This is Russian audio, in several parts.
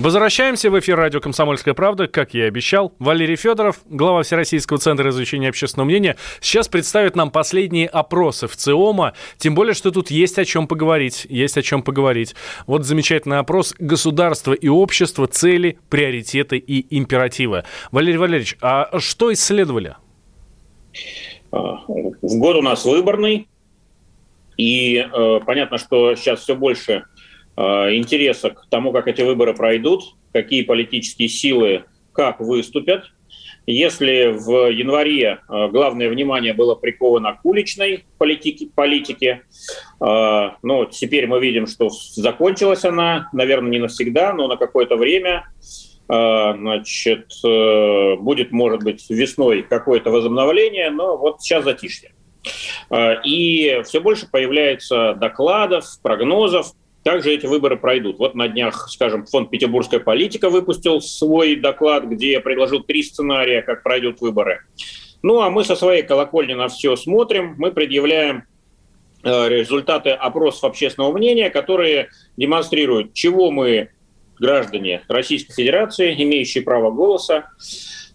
Возвращаемся в эфир радио «Комсомольская правда», как я и обещал. Валерий Федоров, глава Всероссийского центра изучения общественного мнения, сейчас представит нам последние опросы в ЦИОМа, тем более, что тут есть о чем поговорить, есть о чем поговорить. Вот замечательный опрос «Государство и общество. Цели, приоритеты и императивы». Валерий Валерьевич, а что исследовали? В год у нас выборный, и э, понятно, что сейчас все больше интереса к тому, как эти выборы пройдут, какие политические силы как выступят. Если в январе э, главное внимание было приковано к уличной политике, политике э, ну, теперь мы видим, что закончилась она, наверное, не навсегда, но на какое-то время. Значит, будет, может быть, весной какое-то возобновление, но вот сейчас затишье. И все больше появляется докладов, прогнозов также эти выборы пройдут. Вот на днях, скажем, фонд «Петербургская политика» выпустил свой доклад, где предложил три сценария, как пройдут выборы. Ну, а мы со своей колокольни на все смотрим. Мы предъявляем э, результаты опросов общественного мнения, которые демонстрируют, чего мы, граждане Российской Федерации, имеющие право голоса,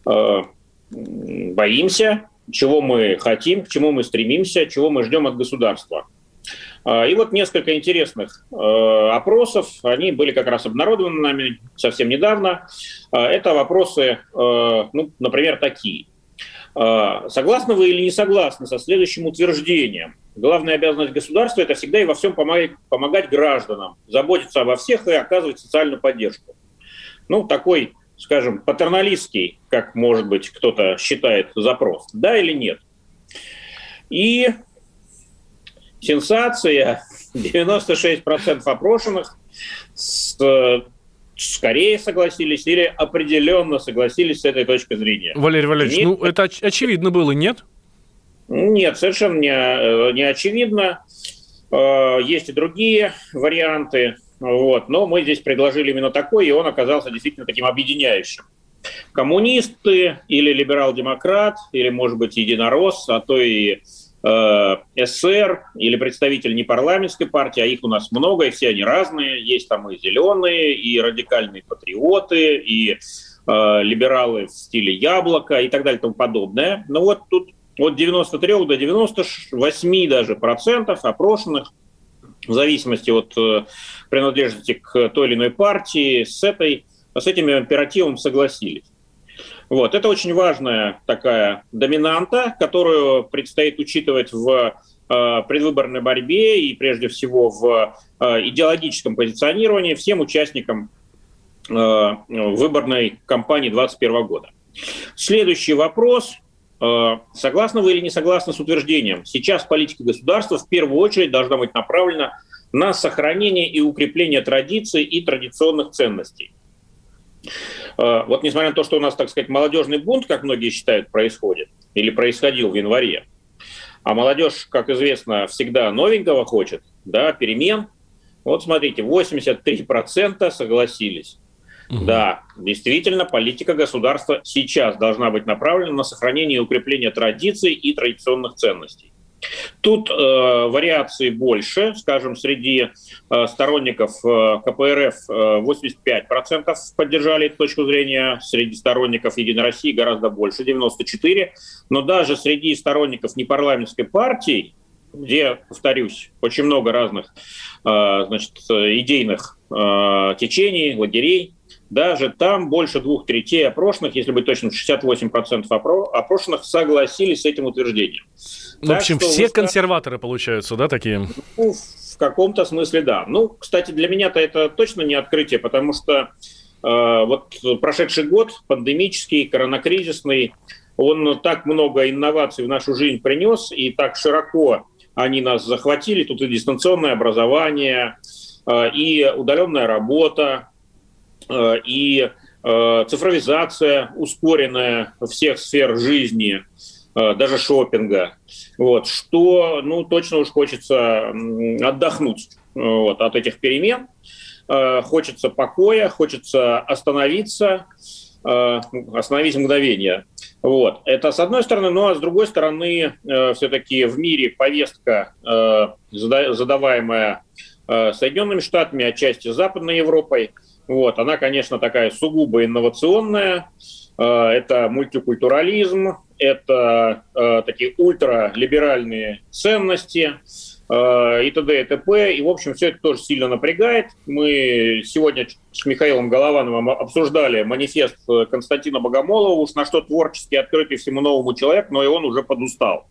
э, боимся, чего мы хотим, к чему мы стремимся, чего мы ждем от государства. А, и вот несколько интересных э, опросов, они были как раз обнародованы нами совсем недавно. А, это вопросы, э, ну, например, такие. А, согласны вы или не согласны со следующим утверждением? Главная обязанность государства – это всегда и во всем помогать, помогать гражданам, заботиться обо всех и оказывать социальную поддержку. Ну, такой, скажем, патерналистский, как, может быть, кто-то считает, запрос. Да или нет? И сенсация. 96% опрошенных с, скорее согласились или определенно согласились с этой точки зрения. Валерий Валерьевич, нет, ну это оч- очевидно было, нет? Нет, совершенно не, не очевидно. Э, есть и другие варианты, вот, но мы здесь предложили именно такой, и он оказался действительно таким объединяющим. Коммунисты или либерал-демократ, или, может быть, единорос, а то и Э, СССР или представитель непарламентской партии, а их у нас много, и все они разные. Есть там и зеленые, и радикальные патриоты, и э, либералы в стиле яблоко и так далее и тому подобное. Но вот тут от 93 до 98 даже процентов опрошенных в зависимости от э, принадлежности к той или иной партии с, этой, с этим императивом согласились. Вот. Это очень важная такая доминанта, которую предстоит учитывать в э, предвыборной борьбе и прежде всего в э, идеологическом позиционировании всем участникам э, выборной кампании 2021 года. Следующий вопрос. Согласны вы или не согласны с утверждением? Сейчас политика государства в первую очередь должна быть направлена на сохранение и укрепление традиций и традиционных ценностей. Э, вот несмотря на то, что у нас, так сказать, молодежный бунт, как многие считают, происходит, или происходил в январе, а молодежь, как известно, всегда новенького хочет, да, перемен. Вот смотрите, 83% согласились. Угу. Да, действительно, политика государства сейчас должна быть направлена на сохранение и укрепление традиций и традиционных ценностей. Тут э, вариаций больше, скажем, среди э, сторонников э, КПРФ э, 85% поддержали эту точку зрения, среди сторонников Единой России гораздо больше, 94%, но даже среди сторонников непарламентской партии, где, повторюсь, очень много разных э, значит, идейных э, течений, лагерей, даже там больше двух третей опрошенных, если быть точным, 68% опрошенных согласились с этим утверждением. В общем, все вы... консерваторы получаются, да, такие? Ну, в каком-то смысле, да. Ну, кстати, для меня-то это точно не открытие, потому что э, вот прошедший год, пандемический, коронакризисный, он так много инноваций в нашу жизнь принес, и так широко они нас захватили. Тут и дистанционное образование, э, и удаленная работа, и цифровизация ускоренная всех сфер жизни, даже шопинга, вот, что, ну, точно уж хочется отдохнуть вот, от этих перемен, хочется покоя, хочется остановиться, остановить мгновение. Вот. Это с одной стороны, ну а с другой стороны, э, все-таки в мире повестка, э, задаваемая э, Соединенными Штатами, отчасти Западной Европой, вот, она, конечно, такая сугубо инновационная. Э, это мультикультурализм, это э, такие ультралиберальные ценности, Э, и т.д. и т.п. И, в общем, все это тоже сильно напрягает. Мы сегодня с Михаилом Головановым обсуждали манифест Константина Богомолова, уж на что творчески открытый всему новому человеку, но и он уже подустал.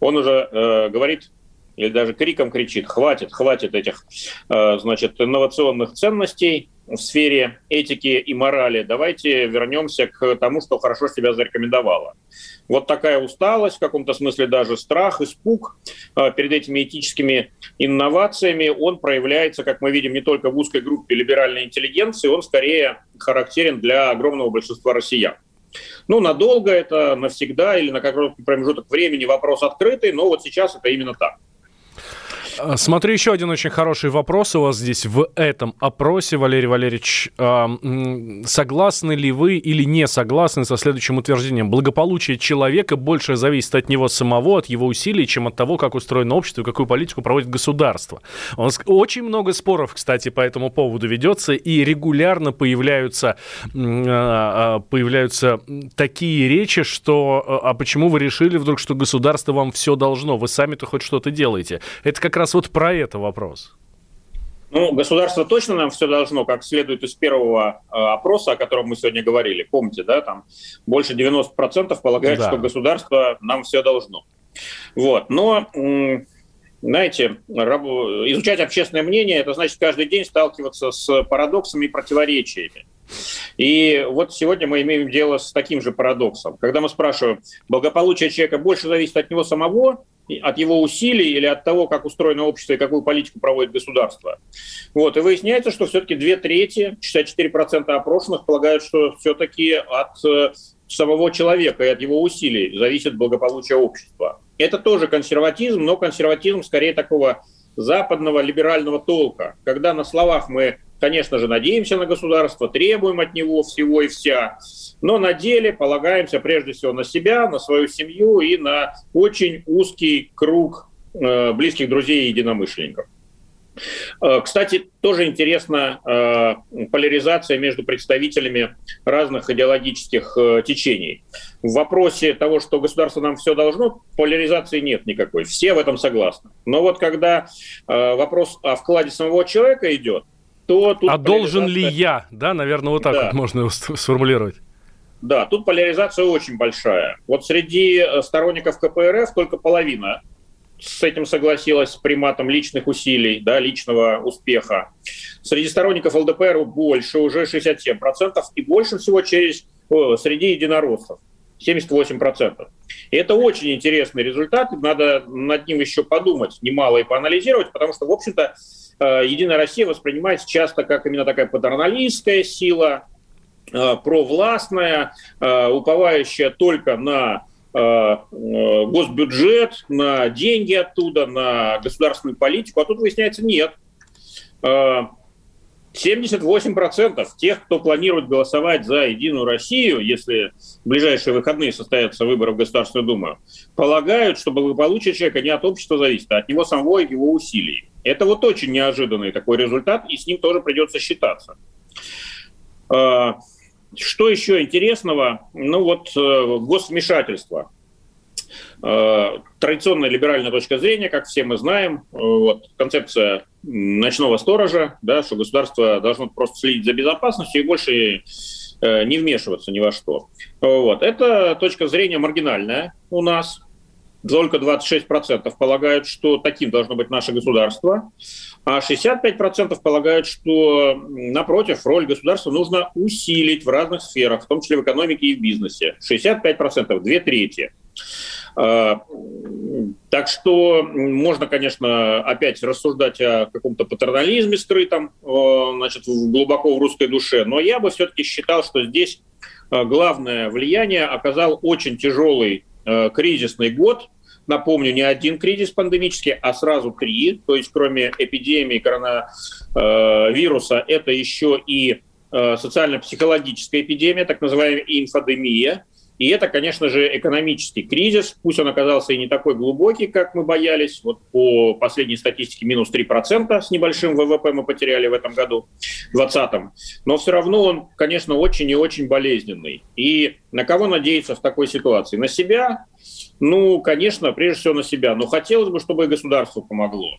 Он уже э, говорит или даже криком кричит, хватит, хватит этих, э, значит, инновационных ценностей в сфере этики и морали. Давайте вернемся к тому, что хорошо себя зарекомендовало. Вот такая усталость, в каком-то смысле даже страх, испуг э, перед этими этическими инновациями, он проявляется, как мы видим, не только в узкой группе либеральной интеллигенции, он скорее характерен для огромного большинства россиян. Ну, надолго это, навсегда или на какой-то промежуток времени вопрос открытый, но вот сейчас это именно так. А, смотрю, еще один очень хороший вопрос у вас здесь в этом опросе, Валерий Валерьевич. Согласны ли вы или не согласны со следующим утверждением? Благополучие человека больше зависит от него самого, от его усилий, чем от того, как устроено общество и какую политику проводит государство. Очень много споров, кстати, по этому поводу ведется, и регулярно появляются, а, а, появляются такие речи, что «а почему вы решили вдруг, что государство вам все должно? Вы сами-то хоть что-то делаете?» Это как раз раз вот про это вопрос. Ну, государство точно нам все должно, как следует из первого э, опроса, о котором мы сегодня говорили. Помните, да, там больше 90% полагают, да. что государство нам все должно. Вот. Но, знаете, изучать общественное мнение, это значит каждый день сталкиваться с парадоксами и противоречиями. И вот сегодня мы имеем дело с таким же парадоксом. Когда мы спрашиваем, благополучие человека больше зависит от него самого от его усилий или от того, как устроено общество и какую политику проводит государство. Вот. И выясняется, что все-таки две трети, 64% опрошенных полагают, что все-таки от э, самого человека и от его усилий зависит благополучие общества. Это тоже консерватизм, но консерватизм скорее такого западного либерального толка, когда на словах мы, конечно же, надеемся на государство, требуем от него всего и вся, но на деле полагаемся прежде всего на себя, на свою семью и на очень узкий круг э, близких друзей и единомышленников. Э, кстати, тоже интересна э, поляризация между представителями разных идеологических течений. В вопросе того, что государство нам все должно, поляризации нет никакой. Все в этом согласны. Но вот когда вопрос о вкладе самого человека идет, то тут... А должен ли я? Да, наверное, вот так да. вот можно его сформулировать. Да, тут поляризация очень большая. Вот среди э, сторонников КПРФ только половина с этим согласилась, с приматом личных усилий, да, личного успеха. Среди сторонников ЛДПР больше, уже 67%, и больше всего через, о, среди единороссов. 78%. И это очень интересный результат, надо над ним еще подумать немало и поанализировать, потому что, в общем-то, э, Единая Россия воспринимается часто как именно такая патерналистская сила, Э, провластная, э, уповающая только на госбюджет, на деньги оттуда, на государственную политику, а тут выясняется нет. 78% тех, кто планирует голосовать за Единую Россию, если в ближайшие выходные состоятся выборы в Государственную Думу, полагают, что благополучие человека не от общества зависит, а от него самого и его усилий. Это вот очень неожиданный такой результат, и с ним тоже придется считаться. Что еще интересного? Ну вот э, госвмешательство. Э, традиционная либеральная точка зрения, как все мы знаем, э, вот, концепция ночного сторожа, да, что государство должно просто следить за безопасностью и больше не вмешиваться ни во что. Вот. Это точка зрения маргинальная у нас. Только 26% полагают, что таким должно быть наше государство а 65% полагают, что, напротив, роль государства нужно усилить в разных сферах, в том числе в экономике и в бизнесе. 65%, две трети. Так что можно, конечно, опять рассуждать о каком-то патернализме скрытом, значит, глубоко в русской душе, но я бы все-таки считал, что здесь главное влияние оказал очень тяжелый кризисный год, напомню, не один кризис пандемический, а сразу три. То есть кроме эпидемии коронавируса, это еще и социально-психологическая эпидемия, так называемая инфодемия – и это, конечно же, экономический кризис. Пусть он оказался и не такой глубокий, как мы боялись. Вот по последней статистике минус 3% с небольшим ВВП мы потеряли в этом году, в 2020. Но все равно он, конечно, очень и очень болезненный. И на кого надеяться в такой ситуации? На себя? Ну, конечно, прежде всего на себя. Но хотелось бы, чтобы и государство помогло.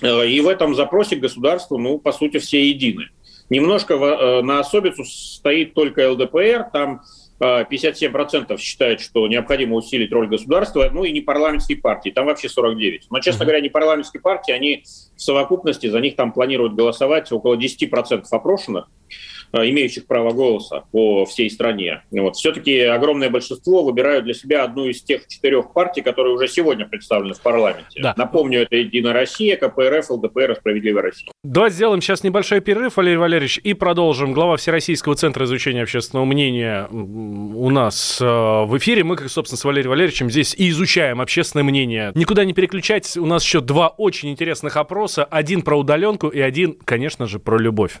Э, и в этом запросе государства, ну, по сути, все едины. Немножко э, на особицу стоит только ЛДПР, там 57% считают, что необходимо усилить роль государства, ну и не парламентские партии, там вообще 49. Но, честно говоря, не парламентские партии, они в совокупности за них там планируют голосовать около 10% опрошенных. Э, имеющих право голоса по всей стране. Вот. Все-таки огромное большинство выбирают для себя одну из тех четырех партий, которые уже сегодня представлены в парламенте. Да. Напомню, это «Единая Россия», КПРФ, ЛДПР, «Справедливая Россия». Давайте сделаем сейчас небольшой перерыв, Валерий Валерьевич, и продолжим. Глава Всероссийского центра изучения общественного мнения у нас э, в эфире. Мы, как, собственно, с Валерием Валерьевичем здесь и изучаем общественное мнение. Никуда не переключайтесь, у нас еще два очень интересных опроса. Один про удаленку и один, конечно же, про любовь.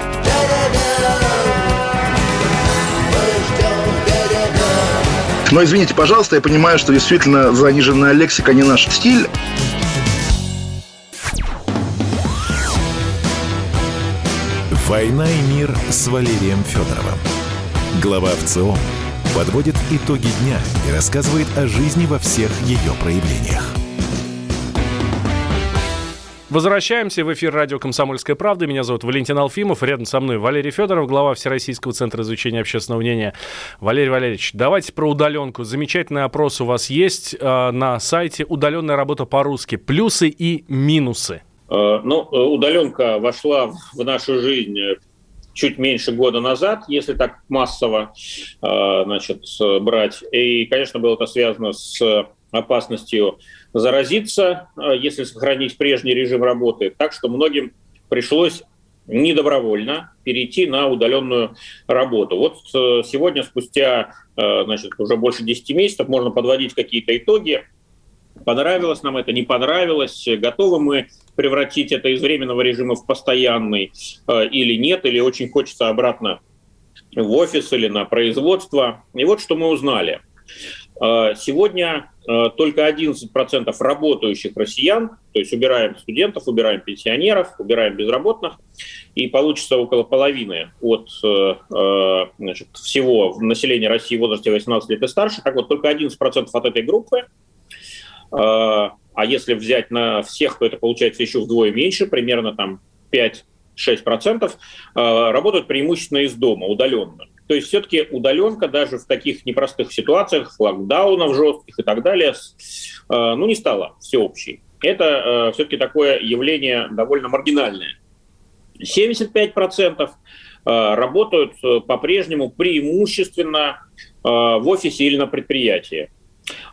Но извините, пожалуйста, я понимаю, что действительно заниженная лексика не наш стиль. «Война и мир» с Валерием Федоровым. Глава ВЦО подводит итоги дня и рассказывает о жизни во всех ее проявлениях. Возвращаемся в эфир радио «Комсомольская правда». Меня зовут Валентин Алфимов. Рядом со мной Валерий Федоров, глава Всероссийского центра изучения общественного мнения. Валерий Валерьевич, давайте про удаленку. Замечательный опрос у вас есть э, на сайте «Удаленная работа по-русски. Плюсы и минусы». Э, ну, э, удаленка вошла в нашу жизнь чуть меньше года назад, если так массово значит, брать. И, конечно, было это связано с опасностью заразиться, э, если сохранить прежний режим работы. Так что многим пришлось недобровольно перейти на удаленную работу. Вот э, сегодня, спустя э, значит, уже больше 10 месяцев, можно подводить какие-то итоги. Понравилось нам это, не понравилось, готовы мы превратить это из временного режима в постоянный или нет, или очень хочется обратно в офис или на производство. И вот что мы узнали. Сегодня Э, только 11% работающих россиян, то есть убираем студентов, убираем пенсионеров, убираем безработных, и получится около половины от э, э, значит, всего населения России в возрасте 18 лет и старше. Так вот, только 11% от этой группы, а если взять на всех, то это получается еще вдвое меньше, примерно там 5-6%, работают преимущественно из дома, удаленно. То есть все-таки удаленка даже в таких непростых ситуациях, локдаунов жестких и так далее, э, ну, не стала всеобщей. Это э, все-таки такое явление довольно маргинальное. 75% э, работают по-прежнему преимущественно в офисе или на предприятии.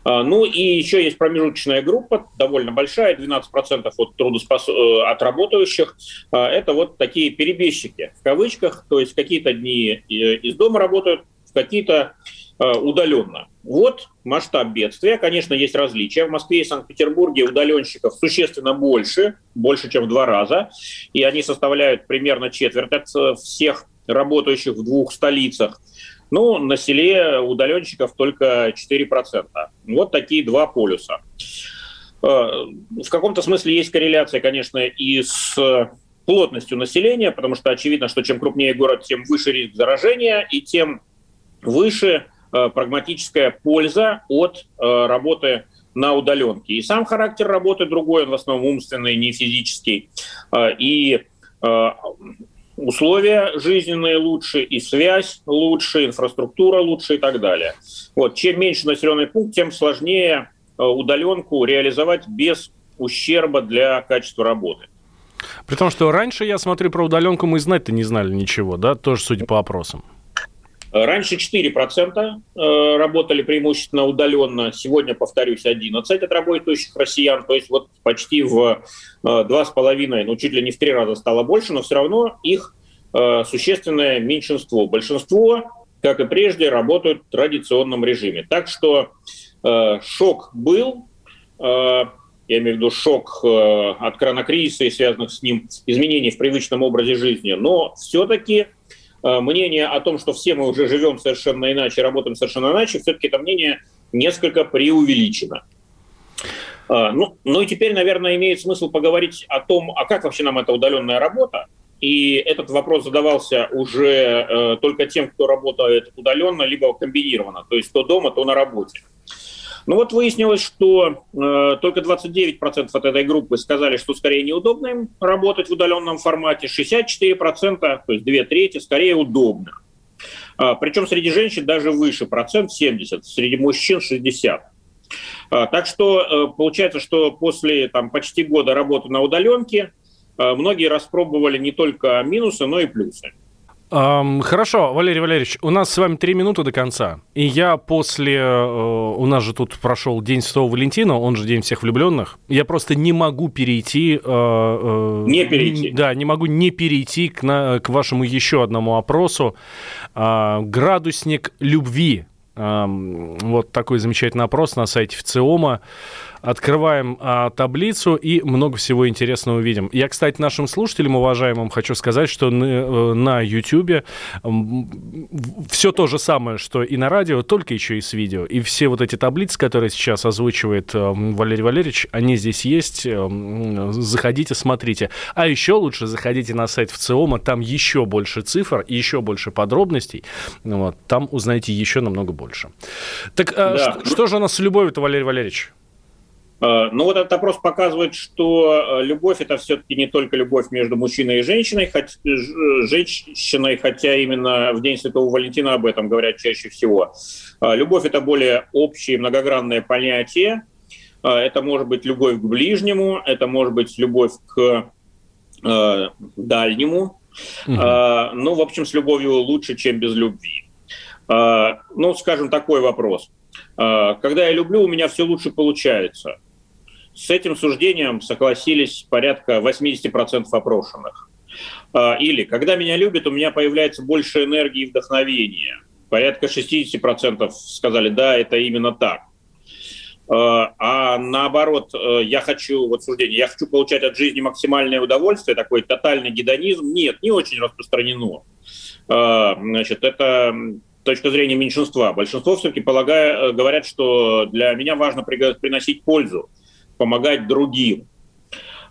А, ну и еще есть промежуточная группа, довольно большая, 12% от, трудоспос... Э, от работающих. А, это вот такие перебежчики, в кавычках, то есть какие-то дни э, из дома работают, какие-то э, удаленно. Вот масштаб бедствия. Конечно, есть различия. В Москве и Санкт-Петербурге удаленщиков существенно больше, больше, чем в два раза. И они составляют примерно четверть от всех работающих в двух столицах. Ну, на селе удаленщиков только 4%. Вот такие два полюса. Э, в каком-то смысле есть корреляция, конечно, и с плотностью населения, потому что очевидно, что чем крупнее город, тем выше риск заражения, и тем выше прагматическая польза от работы на удаленке. И сам характер работы другой, он в основном умственный, не физический. И условия жизненные лучше, и связь лучше, инфраструктура лучше и так далее. Вот. Чем меньше населенный пункт, тем сложнее удаленку реализовать без ущерба для качества работы. При том, что раньше, я смотрю, про удаленку мы знать-то не знали ничего, да, тоже судя по опросам. Раньше 4% э, работали преимущественно удаленно, сегодня, повторюсь, 11% от работающих россиян, то есть вот почти в 2,5, э, ну чуть ли не в три раза стало больше, но все равно их э, существенное меньшинство. Большинство, как и прежде, работают в традиционном режиме. Так что шок был, я имею в виду шок от коронакризиса и связанных с ним изменений в привычном образе жизни, но все-таки мнение о том, что все мы уже живем совершенно иначе, работаем совершенно иначе, все-таки это мнение несколько преувеличено. Э, ну, ну и теперь, наверное, имеет смысл поговорить о том, а как вообще нам эта удаленная работа. И этот вопрос задавался уже э, только тем, кто работает удаленно, либо комбинированно, то есть то дома, то на работе. Ну вот выяснилось, что э, только 29% от этой группы сказали, что скорее неудобно им работать в удаленном формате, 64%, то есть две трети, скорее удобно. А, причем среди женщин даже выше, процент 70, среди мужчин 60. А, так что э, получается, что после там, почти года работы на удаленке э, многие распробовали не только минусы, но и плюсы. Эм, хорошо, Валерий Валерьевич, у нас с вами три минуты до конца. И я после... Э, у нас же тут прошел День Святого Валентина, он же День всех влюбленных. Я просто не могу перейти... Э, э, не перейти. Да, не могу не перейти к, на, к вашему еще одному опросу. Э, градусник любви. Э, вот такой замечательный опрос на сайте ВЦИОМа. Открываем а, таблицу и много всего интересного увидим. Я, кстати, нашим слушателям, уважаемым, хочу сказать, что на, э, на YouTube все то же самое, что и на радио, только еще и с видео. И все вот эти таблицы, которые сейчас озвучивает э, Валерий Валерьевич, они здесь есть. Э, заходите, смотрите. А еще лучше заходите на сайт ВЦИОМа, там еще больше цифр, еще больше подробностей. Вот, там узнаете еще намного больше. Так да. что, что же у нас с любовью-то, Валерий Валерьевич? Э, ну вот этот опрос показывает, что э, любовь это все-таки не только любовь между мужчиной и женщиной, хоть, э, женщиной, хотя именно в День Святого Валентина об этом говорят чаще всего. Любовь это более общее многогранное понятие. Это может быть любовь к ближнему, это может быть любовь к э, дальнему. Угу. Э, ну, в общем, с любовью лучше, чем без любви. Э, ну, скажем, такой вопрос. Когда я люблю, у меня все лучше получается. С этим суждением согласились порядка 80% опрошенных. А, или «когда меня любят, у меня появляется больше энергии и вдохновения». Порядка 60% сказали «да, это именно так». А, а наоборот, э, я хочу, вот суждение, я хочу получать от жизни максимальное удовольствие, такой тотальный гедонизм, нет, не очень распространено. А, значит, это точка зрения меньшинства. Большинство все-таки полагая, э, говорят, что для меня важно приносить пользу помогать другим.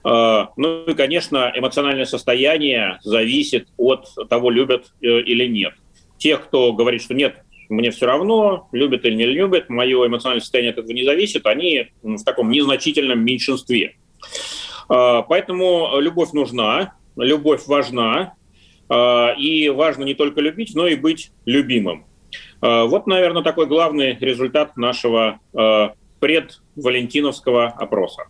А, ну и, конечно, эмоциональное состояние зависит от того, любят э, или нет. Тех, кто говорит, что нет, мне все равно, любят или не любят, мое эмоциональное состояние от этого не зависит, они в таком незначительном меньшинстве. А, поэтому любовь нужна, любовь важна, а, и важно не только любить, но и быть любимым. Вот, наверное, такой главный результат нашего предвалентиновского опроса.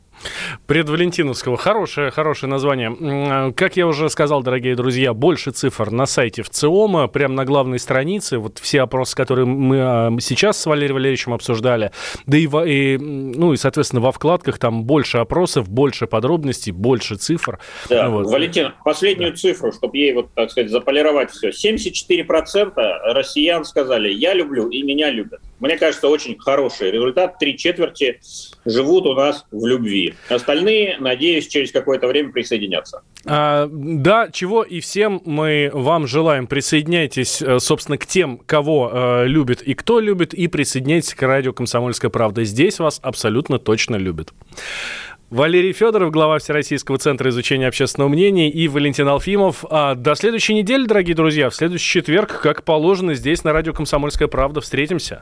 Предвалентиновского. Хорошее, хорошее название. Как я уже сказал, дорогие друзья, больше цифр на сайте в ЦИОМа, прямо на главной странице. Вот все опросы, которые мы а, сейчас с Валерием Валерьевичем обсуждали. Да и, и, ну, и соответственно, во вкладках там больше опросов, больше подробностей, больше цифр. Да, вот. Валентин, последнюю да. цифру, чтобы ей, вот, так сказать, заполировать все. 74% россиян сказали, я люблю и меня любят. Мне кажется, очень хороший результат. Три четверти живут у нас в любви. Остальные, надеюсь, через какое-то время присоединятся. А, да, чего и всем мы вам желаем. Присоединяйтесь, э, собственно, к тем, кого э, любит и кто любит, и присоединяйтесь к радио «Комсомольская правда». Здесь вас абсолютно точно любят. Валерий Федоров, глава Всероссийского центра изучения общественного мнения, и Валентин Алфимов. А до следующей недели, дорогие друзья, в следующий четверг, как положено, здесь на радио «Комсомольская правда» встретимся.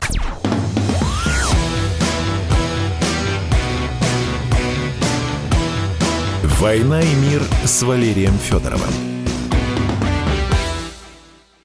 «Война и мир» с Валерием Федоровым.